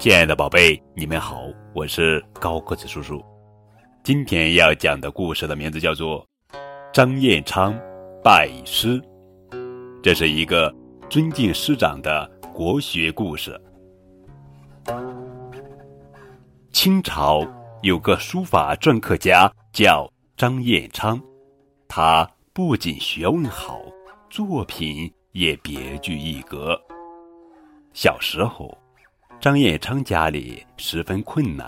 亲爱的宝贝，你们好，我是高个子叔叔。今天要讲的故事的名字叫做《张彦昌拜师》，这是一个尊敬师长的国学故事。清朝有个书法篆刻家叫张彦昌，他不仅学问好，作品也别具一格。小时候。张彦昌家里十分困难，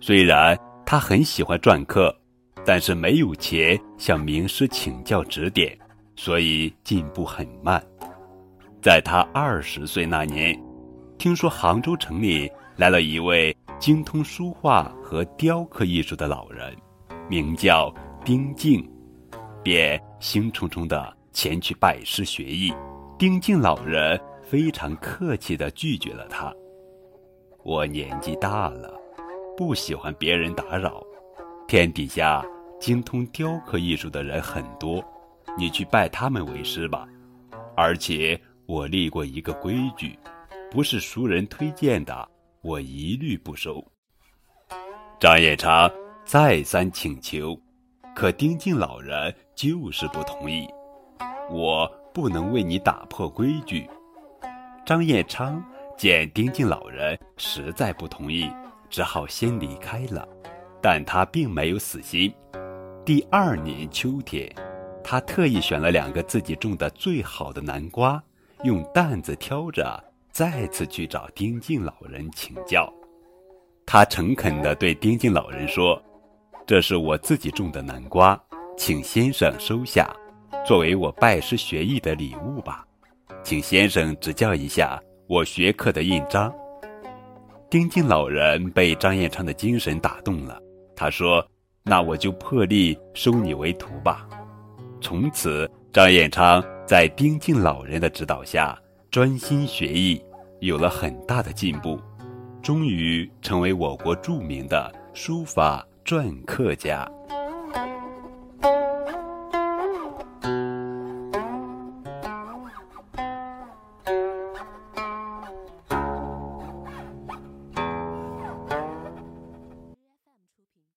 虽然他很喜欢篆刻，但是没有钱向名师请教指点，所以进步很慢。在他二十岁那年，听说杭州城里来了一位精通书画和雕刻艺术的老人，名叫丁敬，便兴冲冲地前去拜师学艺。丁敬老人非常客气地拒绝了他。我年纪大了，不喜欢别人打扰。天底下精通雕刻艺术的人很多，你去拜他们为师吧。而且我立过一个规矩，不是熟人推荐的，我一律不收。张彦昌再三请求，可丁敬老人就是不同意。我不能为你打破规矩，张彦昌。见丁敬老人实在不同意，只好先离开了。但他并没有死心。第二年秋天，他特意选了两个自己种的最好的南瓜，用担子挑着，再次去找丁敬老人请教。他诚恳地对丁敬老人说：“这是我自己种的南瓜，请先生收下，作为我拜师学艺的礼物吧。请先生指教一下。”我学刻的印章，丁敬老人被张彦昌的精神打动了。他说：“那我就破例收你为徒吧。”从此，张彦昌在丁敬老人的指导下专心学艺，有了很大的进步，终于成为我国著名的书法篆刻家。